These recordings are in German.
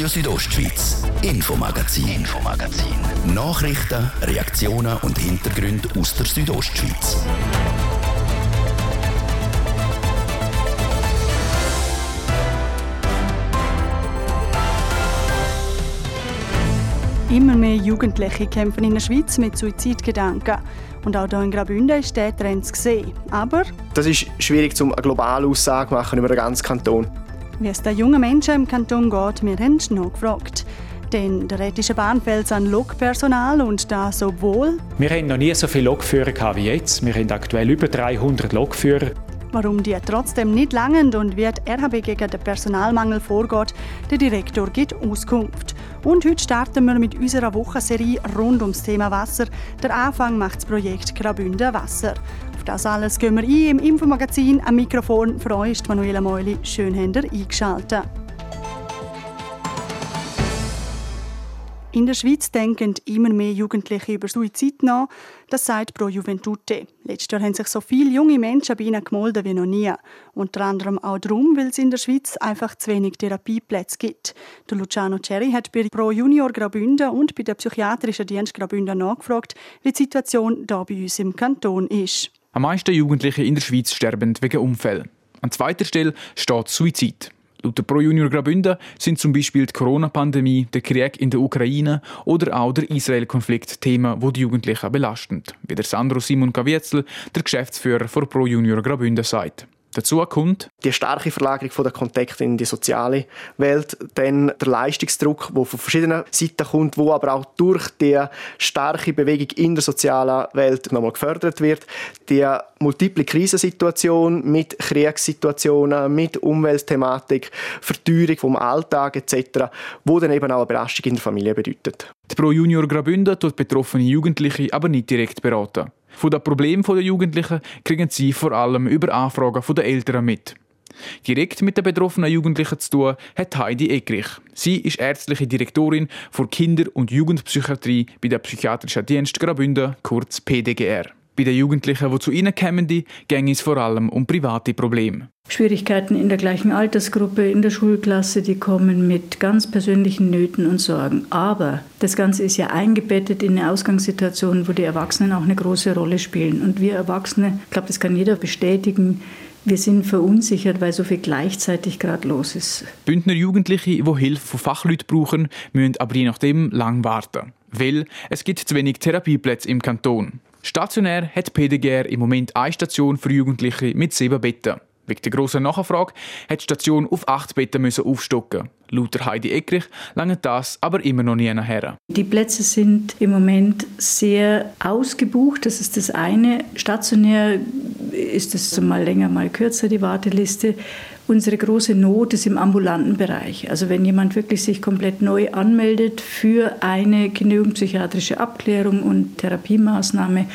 Radio Südostschweiz, Infomagazin, Infomagazin. Nachrichten, Reaktionen und Hintergründe aus der Südostschweiz. Immer mehr Jugendliche kämpfen in der Schweiz mit Suizidgedanken. Und auch hier in Graubünden ist der Trend zu sehen. Aber Das ist schwierig, um eine globale Aussage zu machen über den ganzen Kanton. Wie es den jungen Menschen im Kanton geht, wir haben noch gefragt. Denn der Rätische Bahn fehlt an Lokpersonal und das obwohl, Wir haben noch nie so viele Lokführer gehabt wie jetzt. Wir haben aktuell über 300 Lokführer. warum die trotzdem nicht langen und wie die RHB gegen den Personalmangel vorgeht, der Direktor gibt Auskunft. Und heute starten wir mit unserer Wochenserie rund ums Thema Wasser. Der Anfang macht das Projekt Graubünden Wasser. Auf das alles gehen wir ein im Infomagazin. Am Mikrofon ist Manuela Meuli. Schön habt ihr eingeschaltet. In der Schweiz denken immer mehr Jugendliche über Suizid nach. Das sagt Pro Juventute. Letztes Jahr haben sich so viele junge Menschen bei ihnen gemeldet wie noch nie. Unter anderem auch darum, weil es in der Schweiz einfach zu wenig Therapieplätze gibt. Der Luciano Cherry hat bei Pro Junior Graubünden und bei der psychiatrischen Dienst Graubünden nachgefragt, wie die Situation hier bei uns im Kanton ist. Am meisten Jugendliche in der Schweiz sterben wegen Unfällen. An zweiter Stelle steht Suizid. Laut der Pro Junior Graubünden sind zum Beispiel die Corona-Pandemie, der Krieg in der Ukraine oder auch der Israel-Konflikt Themen, die die Jugendlichen belasten, wie der Sandro Simon Kavietzel, der Geschäftsführer von Pro Junior Graubünden, sagt. Dazu kommt, Die starke Verlagerung der Kontakte in die soziale Welt, dann der Leistungsdruck, der von verschiedenen Seiten kommt, wo aber auch durch die starke Bewegung in der sozialen Welt nochmal gefördert wird. Die multiple Krisensituation mit Kriegssituationen, mit Umweltthematik, Verteuerung vom Alltag etc., wo dann eben auch eine Belastung in der Familie bedeutet. die Pro Junior Graubünden tut betroffene Jugendliche aber nicht direkt beraten. Von den Problemen der Jugendlichen kriegen sie vor allem über Anfragen der Eltern mit. Direkt mit den betroffenen Jugendlichen zu tun hat Heidi Eckrich. Sie ist ärztliche Direktorin für Kinder- und Jugendpsychiatrie bei der Psychiatrischen Dienst Graubünden, kurz PDGR. Bei den Jugendlichen, die zu ihnen kommen, ging es vor allem um private Probleme. Schwierigkeiten in der gleichen Altersgruppe, in der Schulklasse, die kommen mit ganz persönlichen Nöten und Sorgen. Aber das Ganze ist ja eingebettet in eine Ausgangssituation, wo die Erwachsenen auch eine große Rolle spielen. Und wir Erwachsene, ich glaube, das kann jeder bestätigen, wir sind verunsichert, weil so viel gleichzeitig gerade los ist. Bündner Jugendliche, die Hilfe von Fachleuten brauchen, müssen aber je nachdem lang warten. Weil es gibt zu wenig Therapieplätze im Kanton. Stationär hat PDGR im Moment eine Station für Jugendliche mit sieben Betten. Wegen der grossen Nachfrage hat die Station auf acht Betten müssen aufstocken. Laut Heidi Eckrich lange das aber immer noch nie nachher. Die Plätze sind im Moment sehr ausgebucht, das ist das eine. Stationär ist es mal länger, mal kürzer, die Warteliste. Unsere große Not ist im ambulanten Bereich. Also wenn jemand wirklich sich komplett neu anmeldet für eine kinderjugendpsychiatrische Abklärung und Therapiemaßnahme,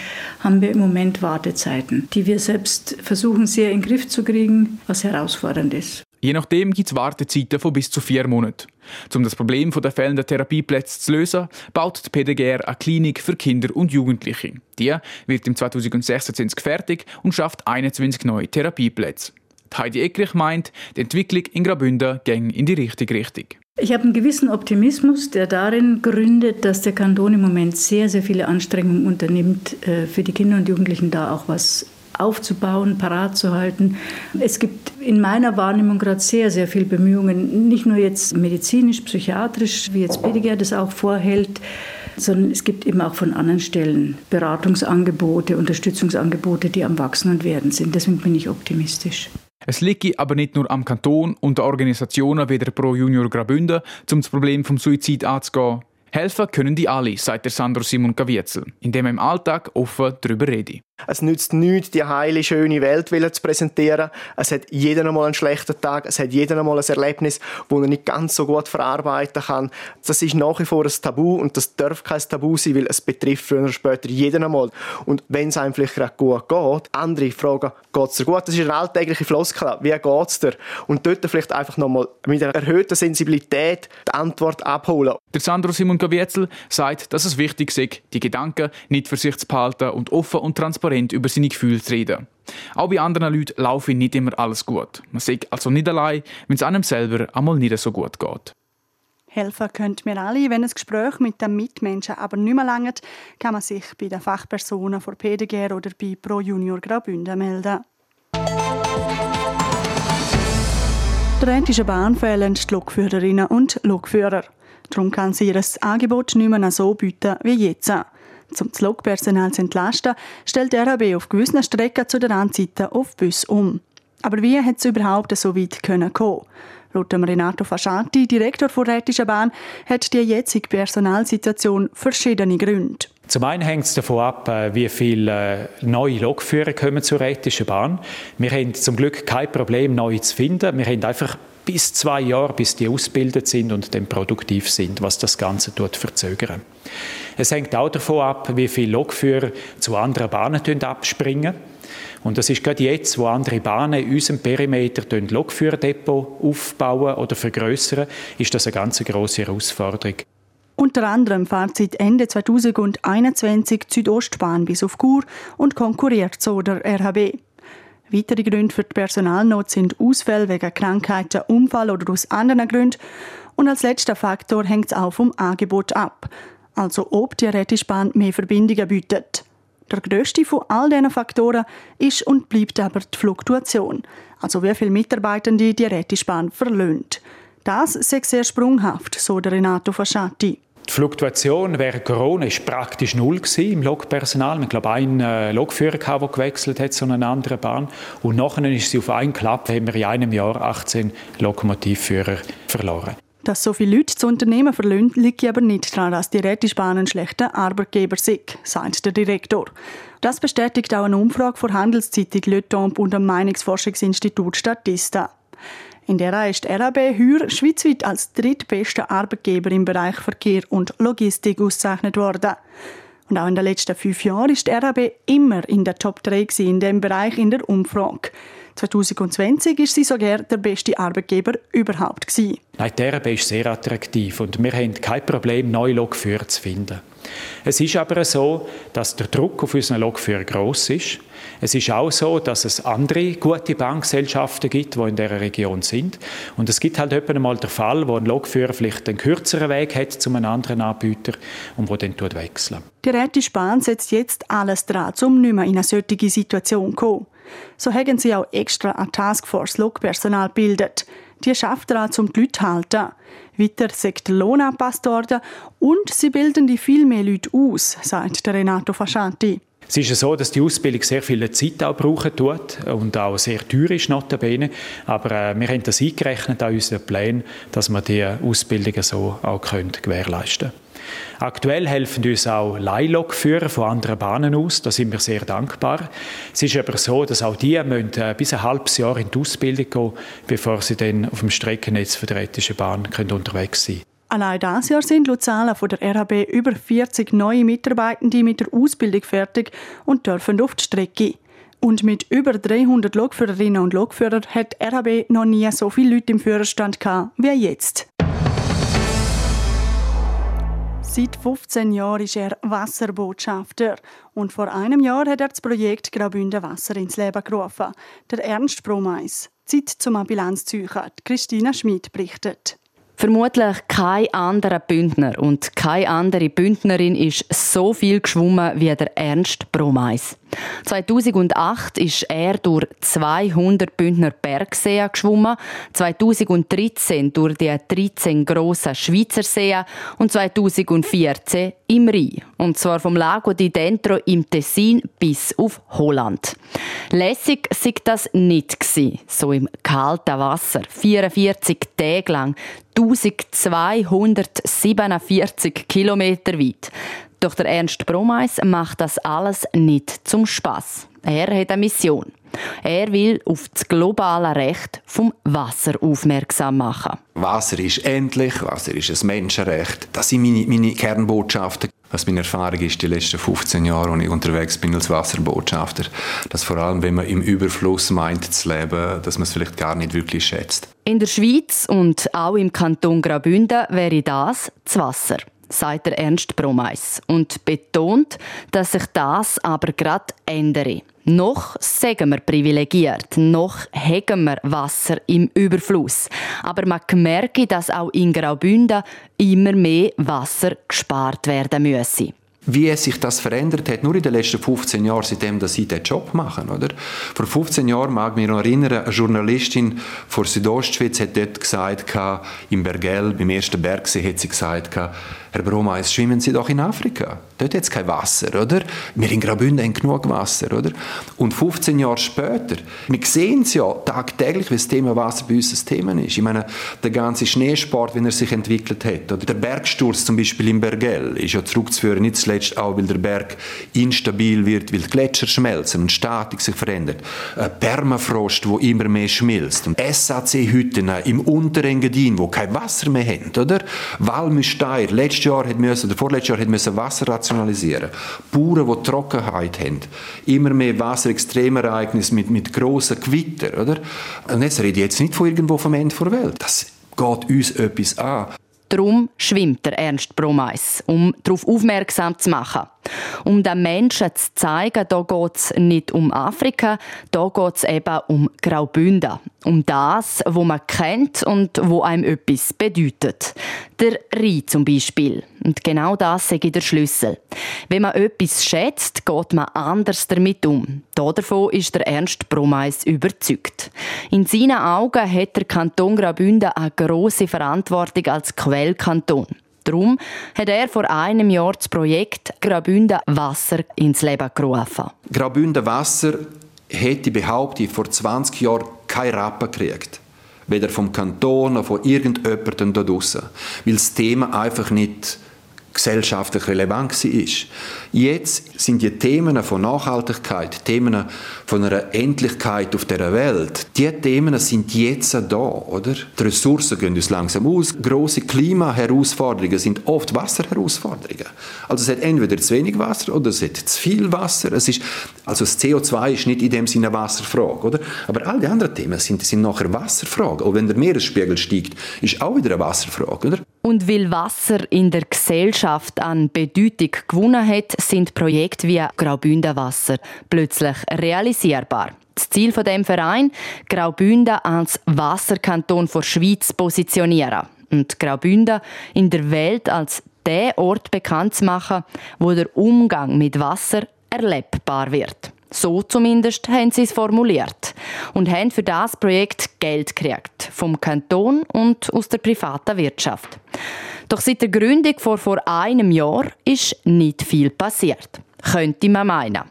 haben wir im Moment Wartezeiten, die wir selbst versuchen sehr in den Griff zu kriegen, was herausfordernd ist. Je nachdem gibt es Wartezeiten von bis zu vier Monaten. Um das Problem der fehlenden Therapieplätze zu lösen, baut die PDGR eine Klinik für Kinder und Jugendliche. Die wird im 2026 fertig und schafft 21 neue Therapieplätze. Heidi Eckrich meint, die Entwicklung in Graubünden ging in die richtige Richtung. Ich habe einen gewissen Optimismus, der darin gründet, dass der Kanton im Moment sehr, sehr viele Anstrengungen unternimmt, äh, für die Kinder und Jugendlichen da auch was aufzubauen, parat zu halten. Es gibt in meiner Wahrnehmung gerade sehr, sehr viele Bemühungen, nicht nur jetzt medizinisch, psychiatrisch, wie jetzt PDGR das auch vorhält, sondern es gibt eben auch von anderen Stellen Beratungsangebote, Unterstützungsangebote, die am Wachsen und Werden sind. Deswegen bin ich optimistisch. Es liegt aber nicht nur am Kanton und den Organisationen wie der Pro Junior Graubünden, um das Problem vom Suizid anzugehen. Helfen können die alle, sagt der Sandro Simon Kavietzel, indem er im Alltag offen darüber redet. Es nützt nichts, die heile, schöne Welt zu präsentieren. Es hat jeder einmal einen schlechten Tag, es hat jeder einmal ein Erlebnis, das er nicht ganz so gut verarbeiten kann. Das ist nach wie vor ein Tabu und das darf kein Tabu sein, weil es betrifft früher oder später jeden einmal. Und wenn es einem vielleicht gerade gut geht, andere fragen, geht es dir gut? Das ist eine alltägliche Floskel. Wie geht es dir? Und dort vielleicht einfach nochmal mit einer erhöhten Sensibilität die Antwort abholen. Der Sandro Simon Kavietzel sagt, dass es wichtig sei, die Gedanken nicht für sich zu behalten und offen und transparent über seine Gefühle zu reden. Auch bei anderen Leuten laufe nicht immer alles gut. Man sagt also nicht allein, wenn es einem selber einmal nicht so gut geht. Helfen können wir alle, wenn ein Gespräch mit den Mitmenschen aber nicht mehr langt, kann man sich bei den Fachpersonen vor PDG oder bei Pro Junior Graubünden melden. Der Rheinischen Bahn fehlen die Lokführerinnen und Lokführer. Darum kann sie ihr Angebot nicht mehr so bieten wie jetzt. Um das Lokpersonal zu entlasten, stellt der RAB auf gewissen Strecken zu der Anzeiten auf Bus um. Aber wie hat es überhaupt so weit kommen können? Laut Renato Fasciati, Direktor der Rätischen Bahn, hat die jetzige Personalsituation verschiedene Gründe. Zum einen hängt es davon ab, äh, wie viele äh, neue Lokführer kommen zur Rätischen Bahn. Wir haben zum Glück kein Problem, neue zu finden. Wir haben einfach bis zwei Jahre, bis die ausgebildet sind und dann produktiv sind, was das Ganze tut verzögern. Es hängt auch davon ab, wie viele Lokführer zu anderen Bahnen abspringen. Und das ist gerade jetzt, wo andere Bahnen in unserem Perimeter Lokführerdepot aufbauen oder vergrößern, ist das eine ganz große Herausforderung. Unter anderem fährt seit Ende 2021 die Südostbahn bis auf Chur und konkurriert so der RHB. Weitere Gründe für die Personalnot sind Ausfälle wegen Krankheiten, Unfall oder aus anderen Gründen. Und als letzter Faktor hängt es auch vom Angebot ab. Also ob die Rettischbahn mehr Verbindungen bietet. Der grösste von all diesen Faktoren ist und bleibt aber die Fluktuation, also wie viele Mitarbeitende die Rettischbahn verlöhnt. Das ist sehr sprunghaft, so der Renato Fasciati. Die Fluktuation während Corona war praktisch null im Lokpersonal. Ich glaube, ein äh, Lokführer, der gewechselt hat zu einer anderen Bahn. Und nachher ist sie auf einen Klapp, haben wir in einem Jahr 18 Lokomotivführer verloren. Dass so viele Leute das Unternehmen verlassen, liegt aber nicht daran, dass die Rätischbahn ein schlechter Arbeitgeber sind, sagt der Direktor. Das bestätigt auch eine Umfrage von Handelszeitung Le Temps und dem Meinungsforschungsinstitut Statista. In der ist RAB Heuer schweizweit als drittbester Arbeitgeber im Bereich Verkehr und Logistik ausgezeichnet worden. Und auch in den letzten fünf Jahren ist RAB immer in der Top 3 in diesem Bereich in der Umfrage. 2020 ist sie sogar der beste Arbeitgeber überhaupt. Nein, die RB ist sehr attraktiv und wir haben kein Problem, neue Lokführer zu finden. Es ist aber so, dass der Druck auf unseren Lokführer gross ist. Es ist auch so, dass es andere gute Bankgesellschaften gibt, die in dieser Region sind. Und es gibt halt etwa mal den Fall, wo ein Lokführer vielleicht einen kürzeren Weg hat zu einem anderen Anbieter und wo dann wechseln. Die Rätische Bahn setzt jetzt alles dran, um nicht mehr in eine solche Situation zu kommen. So haben sie auch extra eine Taskforce Lokpersonal gebildet. Die schafft daran, um die Leute zu halten. Weiter sagt der Lohn angepasst worden und sie bilden die viel mehr Leute aus, sagt Renato Fascianti. Es ist so, dass die Ausbildung sehr viel Zeit auch brauchen tut und auch sehr teuer ist, notabene. Aber äh, wir haben das eingerechnet an unseren Plänen, dass wir diese Ausbildungen so auch gewährleisten können. Aktuell helfen uns auch Leihlokführer von anderen Bahnen aus. Da sind wir sehr dankbar. Es ist aber so, dass auch die müssen äh, bis ein halbes Jahr in die Ausbildung gehen, bevor sie dann auf dem Streckennetz für die Rätische Bahn können unterwegs sein können. Allein dieses Jahr sind laut Zahlen von der RHB über 40 neue Mitarbeitende mit der Ausbildung fertig und dürfen auf die Strecke. Und mit über 300 Lokführerinnen und Lokführern hat RHB noch nie so viele Leute im Führerstand gehabt wie jetzt. Seit 15 Jahren ist er Wasserbotschafter und vor einem Jahr hat er das Projekt Graubünden Wasser ins Leben gerufen. Der Ernst Bromeis. Zeit zum Bilanz. Christina Schmid berichtet. Vermutlich kein anderer Bündner und keine andere Bündnerin ist so viel geschwommen wie der Ernst Bromeis. 2008 ist er durch 200 Bündner Bergseen geschwommen, 2013 durch die 13 grossen Schweizer Seen und 2014 im Rhein. Und zwar vom Lago di Dentro im Tessin bis auf Holland. Lässig war das nicht so im kalten Wasser, 44 Tage lang, 1247 Kilometer weit. Doch der Ernst Bromeis macht das alles nicht zum Spaß. Er hat eine Mission. Er will auf das globale Recht vom Wasser aufmerksam machen. Wasser ist endlich, Wasser ist ein Menschenrecht. Das sind meine, meine Kernbotschaften. Was meine Erfahrung ist, die letzten 15 Jahre, als ich unterwegs bin als Wasserbotschafter, dass vor allem, wenn man im Überfluss meint zu leben, dass man es vielleicht gar nicht wirklich schätzt. In der Schweiz und auch im Kanton Graubünden wäre das das Wasser. Sagt der Ernst Bromeis und betont, dass sich das aber gerade ändere. Noch sagen wir privilegiert, noch haben wir Wasser im Überfluss. Aber man merke, dass auch in Graubünden immer mehr Wasser gespart werden müsse wie sich das verändert hat, nur in den letzten 15 Jahren, seitdem dass sie diesen Job machen. Oder? Vor 15 Jahren mag ich mich erinnern, eine Journalistin von Südostschweiz hat dort gesagt, im Bergell, beim ersten Bergsee, hat sie gesagt, Herr Bromeis, schwimmen Sie doch in Afrika. Dort hat es kein Wasser, oder? Wir in Graubünden haben genug Wasser, oder? Und 15 Jahre später, wir sehen es ja tagtäglich, wie das Thema Wasser bei uns ein Thema ist. Ich meine, der ganze Schneesport, wie er sich entwickelt hat, oder der Bergsturz zum Beispiel im Bergell, ist ja zurückzuführen, nicht zuletzt auch, weil der Berg instabil wird, weil die Gletscher schmelzen und Statik sich verändert. Ein Permafrost, wo immer mehr schmilzt. Und SAC-Hütten im Unterengadin, wo kein Wasser mehr haben, oder? Walmüsteier, letztes Jahr hat müssen, oder vorletztes Jahr hat müssen Wasser rationalisieren. Bauern, die Trockenheit haben, immer mehr Wasser, Extremereignisse mit, mit grossen Gewitter, oder? Und jetzt rede ich jetzt nicht von irgendwo vom Ende der Welt. Das geht uns etwas an. Darum schwimmt der Ernst Bromeis, um darauf aufmerksam zu machen. Um den Menschen zu zeigen, da geht es nicht um Afrika, da geht es eben um Graubünden. Um das, wo man kennt und wo einem etwas bedeutet. Der Rhein zum Beispiel. Und genau das sage der Schlüssel. Wenn man etwas schätzt, geht man anders damit um. Davon ist der Ernst Bromeis überzeugt. In seinen Augen hat der Kanton Graubünden eine grosse Verantwortung als Quellkanton. Darum hat er vor einem Jahr das Projekt Graubünden Wasser ins Leben gerufen. Graubünden Wasser hätte behauptet, vor 20 Jahren keine Rappen gekriegt. Weder vom Kanton noch von irgendjemandem da draussen. Weil das Thema einfach nicht gesellschaftlich relevant war. Jetzt sind die Themen von Nachhaltigkeit, Themen von einer Endlichkeit auf der Welt, die Themen sind jetzt da, oder? Die Ressourcen gehen uns langsam aus. Große Klimaherausforderungen sind oft Wasserherausforderungen. Also es hat entweder zu wenig Wasser oder es hat zu viel Wasser. Es ist, also das CO2 ist nicht in dem Sinne eine Wasserfrage, oder? Aber all die anderen Themen sind, sind nachher Wasserfragen. Und wenn der Meeresspiegel steigt, ist auch wieder eine Wasserfrage, oder? Und weil Wasser in der Gesellschaft an Bedeutung gewonnen hat, sind Projekte wie Graubünden Wasser plötzlich realisierbar. Das Ziel von dem Verein, Graubünden als Wasserkanton der Schweiz positionieren und Graubünden in der Welt als der Ort bekannt zu machen, wo der Umgang mit Wasser erlebbar wird. So zumindest haben sie es formuliert und haben für das Projekt Geld gekriegt vom Kanton und aus der privaten Wirtschaft. Doch seit der Gründung vor vor einem Jahr ist nicht viel passiert könnte man meinen.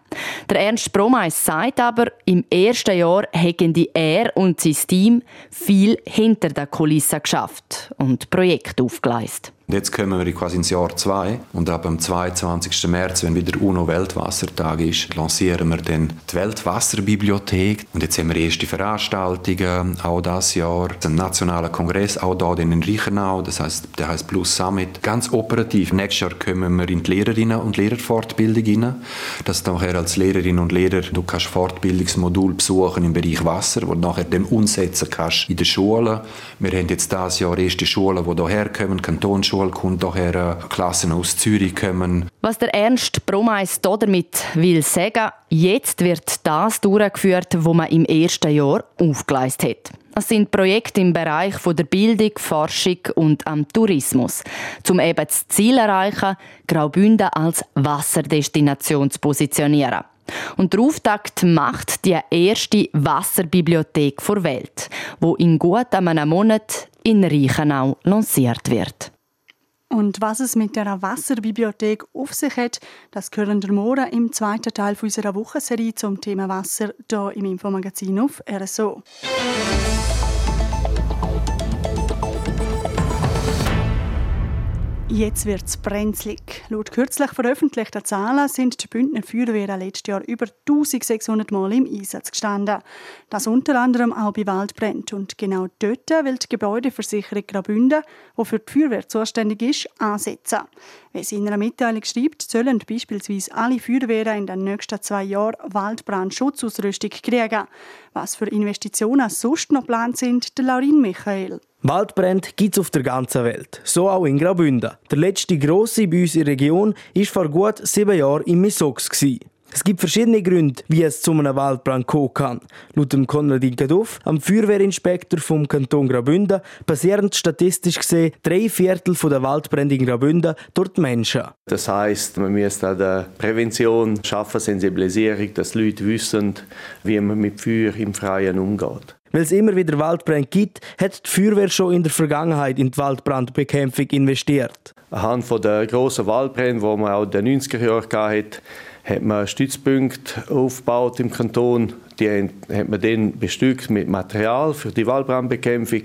Der Ernst Bromeis sagt aber, im ersten Jahr hätten er und sein Team viel hinter der Kulisse geschafft und Projekte aufgeleistet. Jetzt kommen wir quasi ins Jahr 2 und ab dem 22. März, wenn wieder UNO-Weltwassertag ist, lancieren wir dann die Weltwasserbibliothek. Und jetzt haben wir erste Veranstaltungen, auch das Jahr, einen nationalen Kongress, auch hier in Reichenau, das heißt, der heißt Plus Summit. Ganz operativ. Nächstes Jahr kommen wir in die Lehrerinnen- und Lehrerfortbildung hinein, dass du nachher als Lehrerin und Lehrer du kannst Fortbildungsmodul besuchen im Bereich Wasser, wo du nachher dem umsetzen kannst in den Schulen. Wir haben jetzt dieses Jahr erste Schulen, die hierher kommen, Kantonsschule, Schule kommt daher Klassen aus Zürich kommen. Was der Ernst Bromeis damit will sagen, jetzt wird das durchgeführt, wo man im ersten Jahr aufgeleistet hat. Das sind Projekte im Bereich der Bildung, Forschung und am Tourismus, um eben das Ziel erreichen, Graubünden als Wasserdestination zu positionieren. Und der Auftakt macht die erste Wasserbibliothek der Welt, wo in gut einem Monat in Reichenau lanciert wird. Und was es mit der Wasserbibliothek auf sich hat, das hören wir morgen im zweiten Teil unserer Wochenserie zum Thema Wasser hier im Infomagazin auf RSO. Jetzt wird es brenzlig. Laut kürzlich veröffentlichten Zahlen sind die Bündner Feuerwehren letztes Jahr über 1600 Mal im Einsatz gestanden. Das unter anderem auch bei Waldbränden. Und genau dort will die Gebäudeversicherung Graubünden, die für die Feuerwehr zuständig ist, ansetzen. Wie sie in einer Mitteilung schreibt, sollen beispielsweise alle Feuerwehren in den nächsten zwei Jahren Waldbrandschutzausrüstung kriegen. Was für Investitionen sonst noch geplant sind, der Laurin Michael. Waldbrände gibt es auf der ganzen Welt, so auch in Graubünden. Der letzte grosse bei uns in der Region war vor gut sieben Jahren im Misox. Es gibt verschiedene Gründe, wie es zu einem Waldbrand kommen kann. Laut dem Konradin Gaduff, am Feuerwehrinspektor vom Kanton Graubünden, passieren statistisch gesehen drei Viertel der Waldbrände in Graubünden durch die Menschen. Das heißt, man müsste an der Prävention schaffen, Sensibilisierung, dass Leute wissen, wie man mit Feuer im Freien umgeht. Weil es immer wieder Waldbrände gibt, hat die Feuerwehr schon in der Vergangenheit in die Waldbrandbekämpfung investiert. Anhand der grossen Waldbrände, die man auch in den 90er Jahren hatte, hat man Stützpunkte aufgebaut im Kanton. Die hat man dann bestückt mit Material für die Waldbrandbekämpfung.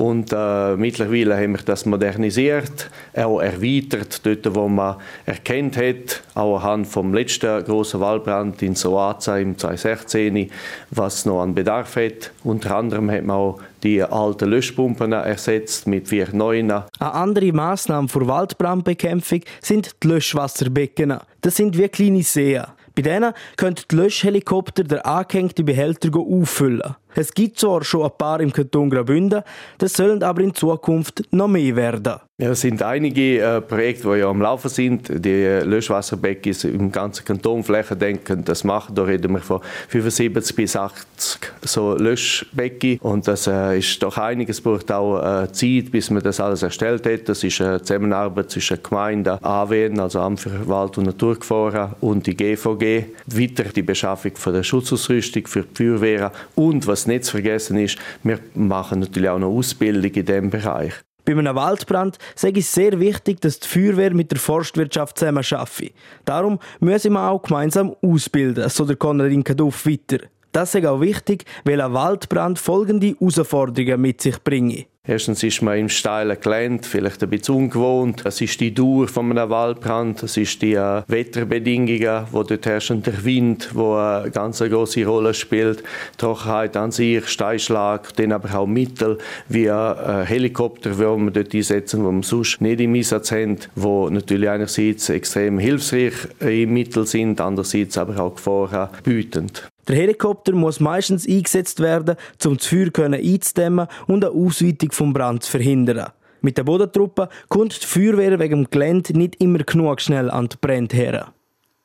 Und äh, mittlerweile haben wir das modernisiert, auch erweitert, dort wo man erkennt hat, auch anhand vom letzten großen Waldbrand in Soaza im 2016, was noch an Bedarf hat. Unter anderem hat man auch die alten Löschpumpen ersetzt mit vier neuen. Eine andere Maßnahme für Waldbrandbekämpfung sind die Löschwasserbecken. Das sind wie kleine Seen. Bei denen können die Löschhelikopter den angehängten Behälter auffüllen. Es gibt zwar schon ein paar im Kanton Graubünden, das sollen aber in Zukunft noch mehr werden. Ja, es sind einige äh, Projekte, die ja am Laufen sind. Die äh, im ganzen Kanton flächendeckend das machen. Da reden wir von 75 bis 80 so Löschbecken. Und das äh, ist doch einiges, es braucht auch äh, Zeit, bis man das alles erstellt hat. Das ist eine Zusammenarbeit zwischen Gemeinden, AWN, also Amt für Wald- und Naturgefahren, und die GVG. Weiter die Beschaffung von der Schutzausrüstung für die Feuerwehren. Und was nicht zu vergessen ist, wir machen natürlich auch noch Ausbildung in diesem Bereich. Bei einem Waldbrand sage ich sehr wichtig, dass die Feuerwehr mit der Forstwirtschaft zusammen arbeitet. Darum müssen wir auch gemeinsam ausbilden, so der Konradin Kaduff weiter. Das ist auch wichtig, weil ein Waldbrand folgende Herausforderungen mit sich bringt. Erstens ist man im steilen Gelände vielleicht ein bisschen ungewohnt. Es ist die Dauer von einem Waldbrand, es ist die äh, Wetterbedingungen, wo dort herrschen, der Wind, wo eine ganz große Rolle spielt, Trockenheit an sich, Steinschlag, dann aber auch Mittel wie äh, Helikopter, die man dort einsetzen, die man sonst nicht im Einsatz haben, wo natürlich einerseits extrem hilfsreich im Mittel sind, andererseits aber auch Gefahren bietend. Der Helikopter muss meistens eingesetzt werden, um das Feuer einzudämmen und eine Ausweitung vom Brand zu verhindern. Mit der Bodentruppe kommt die Feuerwehr wegen dem Gelände nicht immer genug schnell an die Brände her.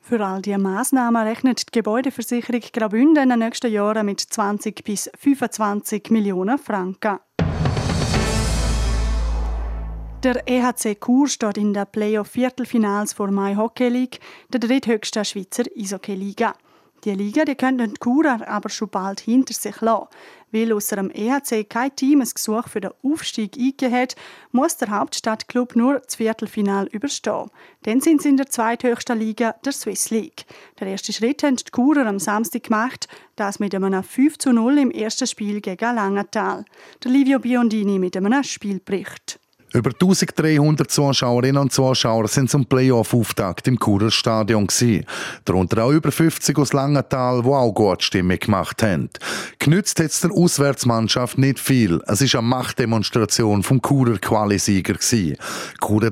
Für all diese Massnahmen rechnet die Gebäudeversicherung Graubünden in den nächsten Jahren mit 20 bis 25 Millionen Franken. Der EHC Chur steht in der Playoff-Viertelfinals vor Mai Hockey League, der dritthöchsten Schweizer Eishockey-Liga. Die Liga die könnten die Churer aber schon bald hinter sich lassen. Weil außer dem EHC kein Team ein Gesuch für den Aufstieg eingegeben hat, muss der Hauptstadtclub nur das Viertelfinal überstehen. Dann sind sie in der zweithöchsten Liga, der Swiss League. Der erste Schritt haben die Churer am Samstag gemacht, das mit einem 5 zu 0 im ersten Spiel gegen Langenthal. Der Livio Biondini mit einem Spielbericht. Über 1300 Zuschauerinnen und Zuschauer sind zum Playoff-Auftakt im Churer Stadion gewesen. Darunter auch über 50 aus Langenthal, die auch gut Stimmung gemacht haben. Genützt hat es der Auswärtsmannschaft nicht viel. Es ist eine Machtdemonstration vom Churer Qualisieger gewesen.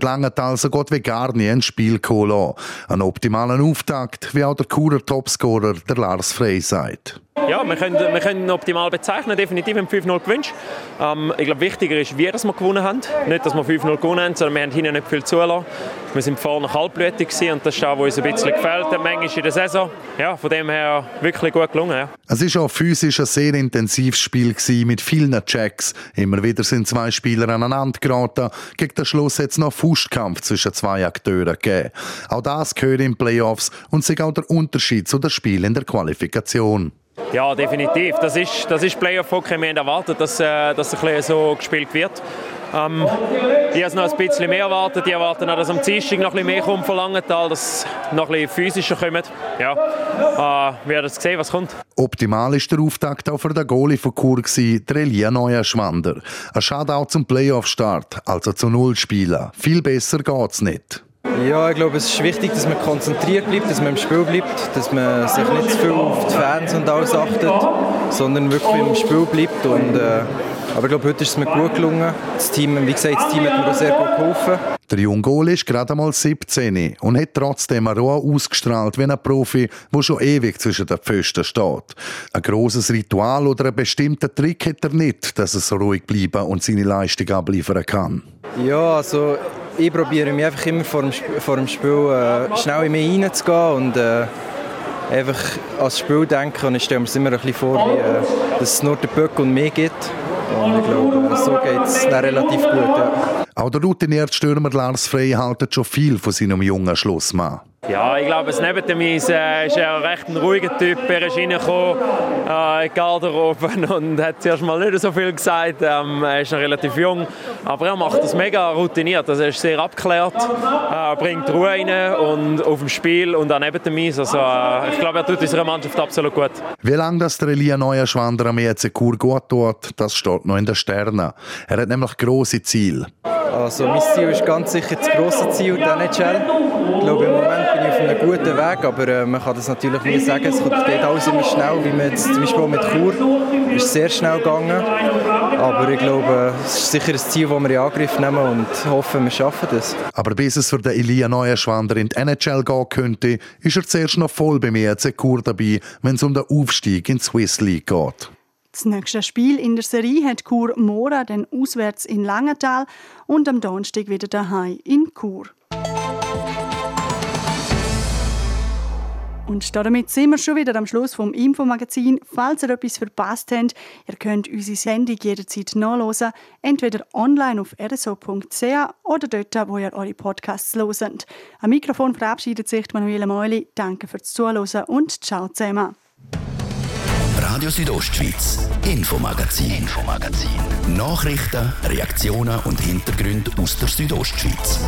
Langenthal so gut wie gar nie ein Spiel geholt. Ein optimalen Auftakt, wie auch der Churer Topscorer, der Lars Frey sagt. Ja, wir können, wir können optimal bezeichnen, definitiv haben 5-0 gewünscht. Ähm, ich glaube, wichtiger ist, wie wir gewonnen haben. Nicht, dass wir 5-0 gewonnen haben, sondern wir haben hinten nicht viel zulassen. Wir sind vorne kaltblütig und das ist auch, was uns ein bisschen gefällt hat, manchmal in der Saison. Ja, von dem her wirklich gut gelungen. Ja. Es war auch physisch ein sehr intensives Spiel mit vielen Checks. Immer wieder sind zwei Spieler aneinander geraten. Gegen den Schluss hat es noch Faustkampf zwischen zwei Akteuren gegeben. Auch das gehört in Playoffs und ist auch der Unterschied zu den Spielen in der Qualifikation. Ja, definitiv. Das ist, das ist Playoff-Hockey. Wir haben erwartet, dass, äh, dass es ein so gespielt wird. Ähm, ich habe es noch ein bisschen mehr erwartet. Ich erwarte noch, dass am Dienstag noch ein bisschen mehr kommt von Langenthal, dass noch ein bisschen physischer kommt. Ja, äh, wir werden sehen, was kommt. Optimal ist der Auftakt auch für den Goalie von Chur, der Elia Neuerschwander. Ein Shoutout zum Playoff-Start, also zu Null spielen. Viel besser geht's nicht. Ja, ich glaube, es ist wichtig, dass man konzentriert bleibt, dass man im Spiel bleibt, dass man sich nicht zu viel auf die Fans und alles achtet, sondern wirklich im Spiel bleibt und äh, Aber ich glaube, heute ist es mir gut gelungen. Das Team, wie gesagt, das Team hat mir sehr gut geholfen. Der junge Goal ist gerade einmal 17 und hat trotzdem eine Ruhe ausgestrahlt wie ein Profi, der schon ewig zwischen den Pfosten steht. Ein grosses Ritual oder einen bestimmten Trick hat er nicht, dass er so ruhig bleiben und seine Leistung abliefern kann. Ja, also ich probiere mich einfach immer vor dem, vor dem Spiel äh, schnell in mich reinzugehen und äh, einfach ans Spiel denken. Und ich stelle mir es immer ein bisschen vor, wie, äh, dass es nur den Böck und mich gibt. Und ich glaube, so geht es relativ gut. Ja. Auch der routinierte Stürmer Lars Frey haltet schon viel von seinem jungen Schlussmann. Ja, ich glaube, das neben dem ist, äh, ist er ein recht ein ruhiger Typ. Er ist reingekommen äh, in die Garderobe und hat zuerst mal nicht so viel gesagt. Ähm, er ist noch relativ jung, aber er macht das mega routiniert. Also er ist sehr abgeklärt, äh, bringt Ruhe rein und auf dem Spiel und auch neben dem Eis. Also, äh, ich glaube, er tut unserer Mannschaft absolut gut. Wie lange das der Elia Neuenschwander am EC Chur gut tut, das steht noch in den Sternen. Er hat nämlich grosse Ziele. Also mein Ziel ist ganz sicher das grosse Ziel der NHL. Ich glaube, im Moment bin ich auf einem guten Weg, aber äh, man kann das natürlich nie sagen. Es geht alles immer schnell, wie man jetzt zum Beispiel mit Chur ist sehr schnell gegangen. Aber ich glaube, es ist sicher ein Ziel, das wir in Angriff nehmen und hoffen, wir schaffen das. Aber bis es für den Elia Neuenschwander in die NHL gehen könnte, ist er zuerst noch voll bei mir EC Chur dabei, wenn es um den Aufstieg in die Swiss League geht. Das nächste Spiel in der Serie hat Chur Mora dann auswärts in Langenthal und am Donnerstag wieder daheim in Chur. Und damit sind wir schon wieder am Schluss vom Infomagazin. Falls ihr etwas verpasst habt, ihr könnt unsere Sendung jederzeit nachlesen, entweder online auf rso.ch oder dort, wo ihr eure Podcasts hört. Am Mikrofon verabschiedet sich Manuela Meuli. Danke fürs Zuhören und ciao zusammen. Radio Südostschweiz, Infomagazin, Infomagazin. Nachrichten, Reaktionen und Hintergründe aus der Südostschweiz.